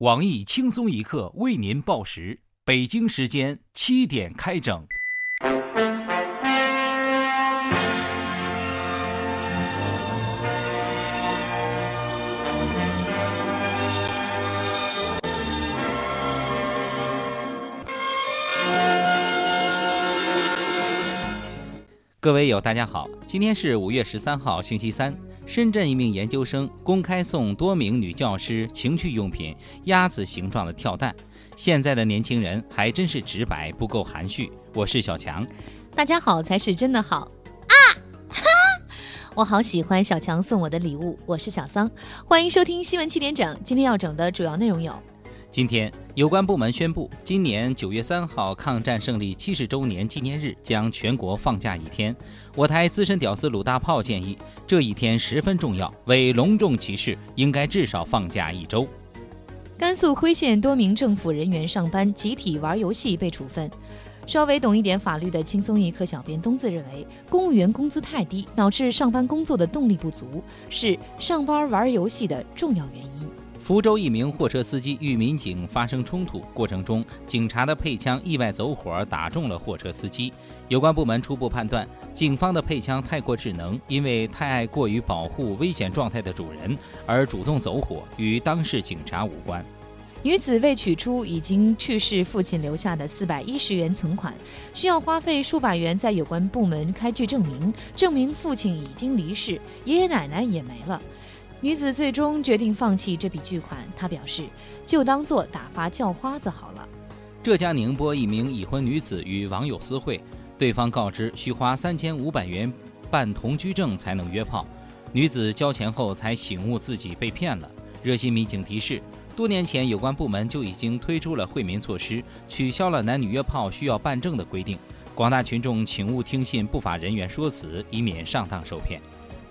网易轻松一刻为您报时，北京时间七点开整。各位友，大家好，今天是五月十三号，星期三。深圳一名研究生公开送多名女教师情趣用品——鸭子形状的跳蛋。现在的年轻人还真是直白，不够含蓄。我是小强，大家好才是真的好啊！哈，我好喜欢小强送我的礼物。我是小桑，欢迎收听新闻七点整。今天要整的主要内容有。今天，有关部门宣布，今年九月三号抗战胜利七十周年纪念日将全国放假一天。我台资深屌丝鲁大炮建议，这一天十分重要，为隆重其事，应该至少放假一周。甘肃徽县多名政府人员上班集体玩游戏被处分。稍微懂一点法律的轻松一刻小编东子认为，公务员工资太低，导致上班工作的动力不足，是上班玩游戏的重要原因。福州一名货车司机与民警发生冲突过程中，警察的配枪意外走火，打中了货车司机。有关部门初步判断，警方的配枪太过智能，因为太爱过于保护危险状态的主人而主动走火，与当事警察无关。女子为取出已经去世父亲留下的四百一十元存款，需要花费数百元在有关部门开具证明，证明父亲已经离世，爷爷奶奶也没了。女子最终决定放弃这笔巨款，她表示就当做打发叫花子好了。浙江宁波一名已婚女子与网友私会，对方告知需花三千五百元办同居证才能约炮，女子交钱后才醒悟自己被骗了。热心民警提示，多年前有关部门就已经推出了惠民措施，取消了男女约炮需要办证的规定，广大群众请勿听信不法人员说辞，以免上当受骗。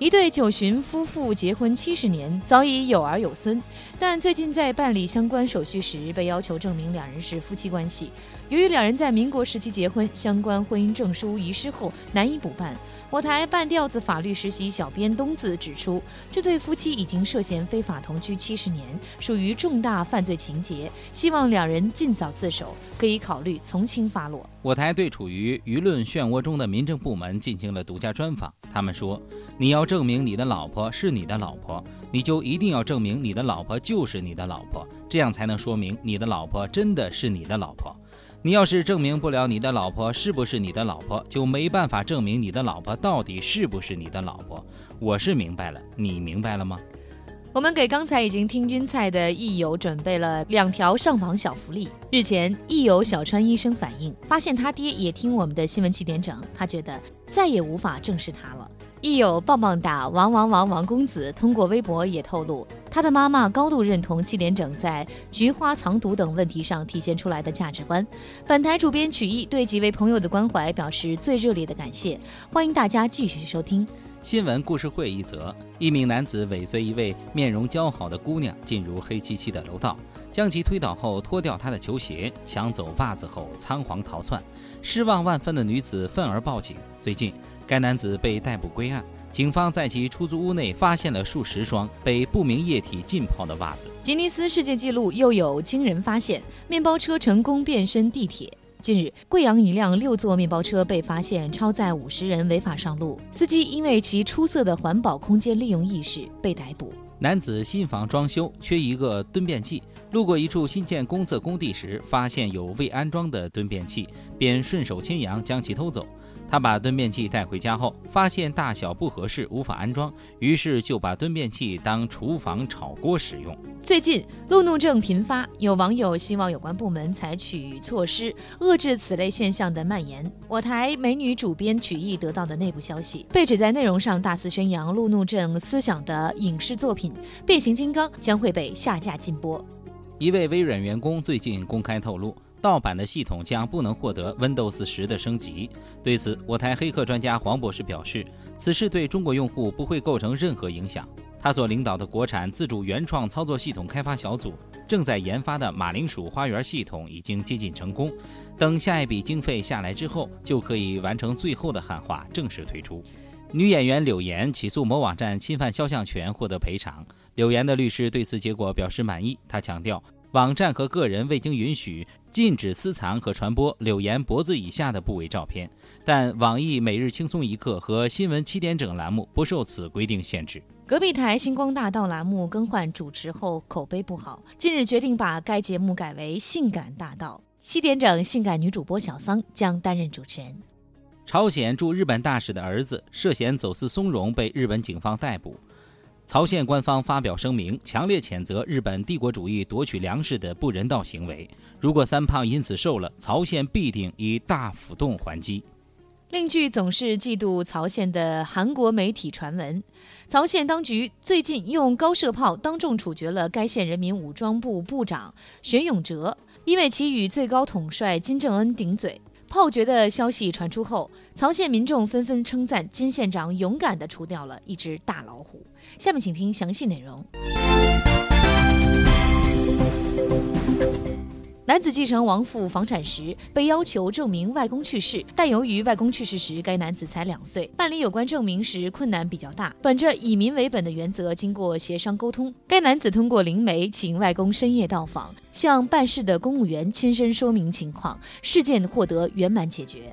一对九旬夫妇结婚七十年，早已有儿有孙，但最近在办理相关手续时，被要求证明两人是夫妻关系。由于两人在民国时期结婚，相关婚姻证书遗失后难以补办。我台半吊子法律实习小编东子指出，这对夫妻已经涉嫌非法同居七十年，属于重大犯罪情节，希望两人尽早自首，可以考虑从轻发落。我台对处于舆论漩涡中的民政部门进行了独家专访，他们说：“你要证明你的老婆是你的老婆，你就一定要证明你的老婆就是你的老婆，这样才能说明你的老婆真的是你的老婆。”你要是证明不了你的老婆是不是你的老婆，就没办法证明你的老婆到底是不是你的老婆。我是明白了，你明白了吗？我们给刚才已经听晕菜的益友准备了两条上访小福利。日前，益友小川医生反映，发现他爹也听我们的新闻七点整，他觉得再也无法正视他了。亦友棒棒哒王王王王公子通过微博也透露，他的妈妈高度认同七连整在菊花藏毒等问题上体现出来的价值观。本台主编曲艺对几位朋友的关怀表示最热烈的感谢，欢迎大家继续收听新闻故事会一则：一名男子尾随一位面容姣好的姑娘进入黑漆漆的楼道，将其推倒后脱掉她的球鞋，抢走袜子后仓皇逃窜。失望万分的女子愤而报警。最近。该男子被逮捕归案，警方在其出租屋内发现了数十双被不明液体浸泡的袜子。吉尼斯世界纪录又有惊人发现：面包车成功变身地铁。近日，贵阳一辆六座面包车被发现超载五十人违法上路，司机因为其出色的环保空间利用意识被逮捕。男子新房装修缺一个蹲便器，路过一处新建公厕工地时，发现有未安装的蹲便器，便顺手牵羊将其偷走。他把蹲便器带回家后，发现大小不合适，无法安装，于是就把蹲便器当厨房炒锅使用。最近路怒症频发，有网友希望有关部门采取措施遏制此类现象的蔓延。我台美女主编曲艺得到的内部消息，被指在内容上大肆宣扬路怒症思想的影视作品《变形金刚》将会被下架禁播。一位微软员工最近公开透露。盗版的系统将不能获得 Windows 十的升级。对此，我台黑客专家黄博士表示，此事对中国用户不会构成任何影响。他所领导的国产自主原创操作系统开发小组正在研发的马铃薯花园系统已经接近成功。等下一笔经费下来之后，就可以完成最后的汉化，正式推出。女演员柳岩起诉某网站侵犯肖像权，获得赔偿。柳岩的律师对此结果表示满意。他强调。网站和个人未经允许禁止私藏和传播柳岩脖子以下的部位照片，但网易每日轻松一刻和新闻七点整栏目不受此规定限制。隔壁台星光大道栏目更换主持后口碑不好，近日决定把该节目改为性感大道，七点整性感女主播小桑将担任主持人。朝鲜驻日本大使的儿子涉嫌走私松茸被日本警方逮捕，曹县官方发表声明，强烈谴责日本帝国主义夺取粮食的不人道行为。如果三胖因此瘦了，曹县必定以大幅度还击。另据总是嫉妒曹县的韩国媒体传闻，曹县当局最近用高射炮当众处决了该县人民武装部部长玄永哲，因为其与最高统帅金正恩顶嘴。炮决的消息传出后，曹县民众纷纷称赞金县长勇敢地除掉了一只大老虎。下面请听详细内容。男子继承亡父房产时，被要求证明外公去世，但由于外公去世时该男子才两岁，办理有关证明时困难比较大。本着以民为本的原则，经过协商沟通，该男子通过灵媒请外公深夜到访，向办事的公务员亲身说明情况，事件获得圆满解决。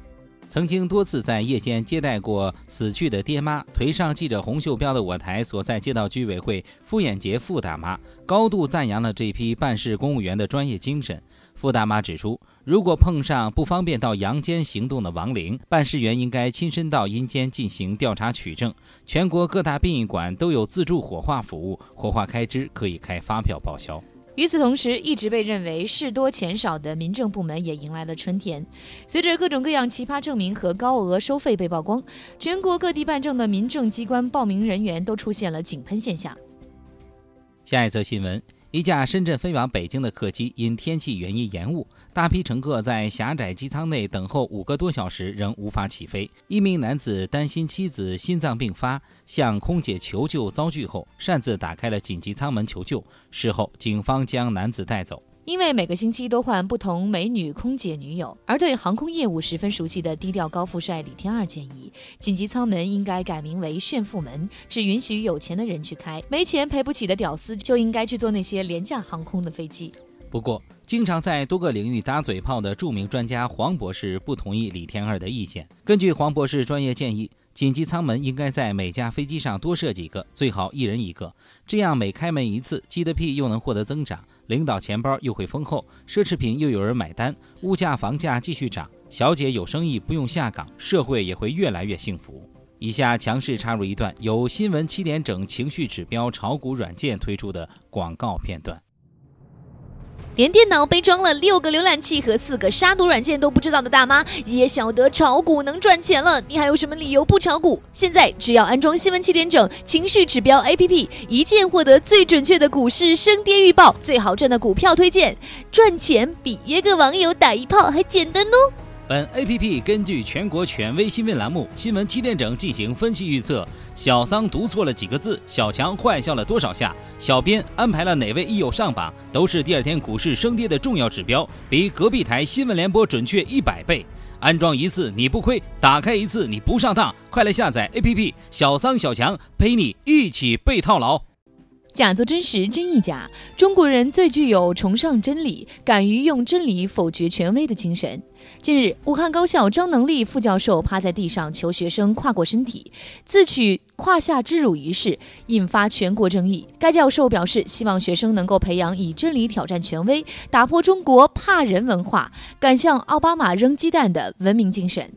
曾经多次在夜间接待过死去的爹妈，腿上系着红袖标的我台所在街道居委会傅艳杰傅大妈高度赞扬了这批办事公务员的专业精神。傅大妈指出，如果碰上不方便到阳间行动的亡灵，办事员应该亲身到阴间进行调查取证。全国各大殡仪馆都有自助火化服务，火化开支可以开发票报销。与此同时，一直被认为事多钱少的民政部门也迎来了春天。随着各种各样奇葩证明和高额收费被曝光，全国各地办证的民政机关报名人员都出现了井喷现象。下一则新闻。一架深圳飞往北京的客机因天气原因延误，大批乘客在狭窄机舱内等候五个多小时，仍无法起飞。一名男子担心妻子心脏病发，向空姐求救遭拒后，擅自打开了紧急舱门求救。事后，警方将男子带走。因为每个星期都换不同美女空姐女友，而对航空业务十分熟悉的低调高富帅李天二建议，紧急舱门应该改名为炫富门，只允许有钱的人去开，没钱赔不起的屌丝就应该去坐那些廉价航空的飞机。不过，经常在多个领域打嘴炮的著名专家黄博士不同意李天二的意见。根据黄博士专业建议，紧急舱门应该在每架飞机上多设几个，最好一人一个，这样每开门一次，GDP 又能获得增长。领导钱包又会丰厚，奢侈品又有人买单，物价房价继续涨，小姐有生意不用下岗，社会也会越来越幸福。以下强势插入一段由新闻七点整情绪指标炒股软件推出的广告片段。连电脑被装了六个浏览器和四个杀毒软件都不知道的大妈，也晓得炒股能赚钱了。你还有什么理由不炒股？现在只要安装新闻七点整情绪指标 APP，一键获得最准确的股市升跌预报、最好赚的股票推荐，赚钱比约个网友打一炮还简单哦。本 A P P 根据全国权威新闻栏目《新闻七点整》进行分析预测。小桑读错了几个字，小强坏笑了多少下，小编安排了哪位益友上榜，都是第二天股市升跌的重要指标，比隔壁台新闻联播准确一百倍。安装一次你不亏，打开一次你不上当。快来下载 A P P，小桑小强陪你一起被套牢。假作真实，真亦假。中国人最具有崇尚真理、敢于用真理否决权威的精神。近日，武汉高校张能力副教授趴在地上求学生跨过身体，自取胯下之辱一事引发全国争议。该教授表示，希望学生能够培养以真理挑战权威、打破中国怕人文化、敢向奥巴马扔鸡蛋的文明精神。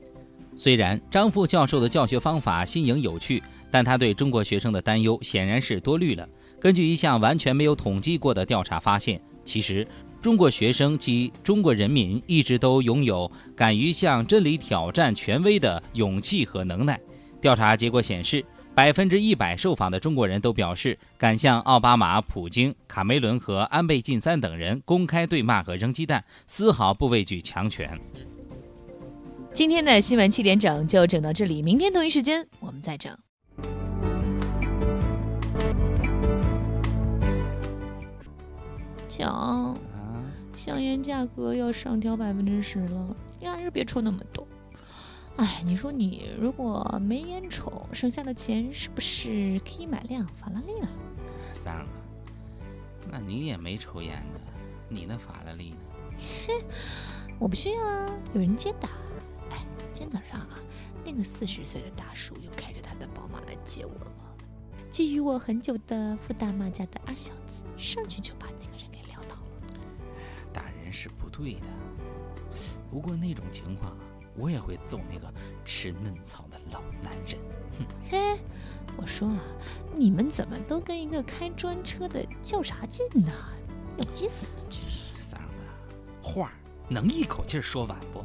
虽然张副教授的教学方法新颖有趣，但他对中国学生的担忧显然是多虑了。根据一项完全没有统计过的调查发现，其实中国学生及中国人民一直都拥有敢于向真理挑战权威的勇气和能耐。调查结果显示，百分之一百受访的中国人都表示敢向奥巴马、普京、卡梅伦和安倍晋三等人公开对骂和扔鸡蛋，丝毫不畏惧强权。今天的新闻七点整就整到这里，明天同一时间我们再整。讲，香烟价格要上调百分之十了，你还是别抽那么多。哎，你说你如果没烟抽，剩下的钱是不是可以买辆法拉利了？三儿，那你也没抽烟的，你那法拉利呢？切，我不需要啊，有人接的。哎，今天早上啊，那个四十岁的大叔又开着他的宝马来接我了。觊觎我很久的傅大妈家的二小子，上去就把。是不对的，不过那种情况，我也会揍那个吃嫩草的老男人。哼，嘿，我说啊，你们怎么都跟一个开专车的较啥劲呢？有意思吗？这是。话能一口气说完不？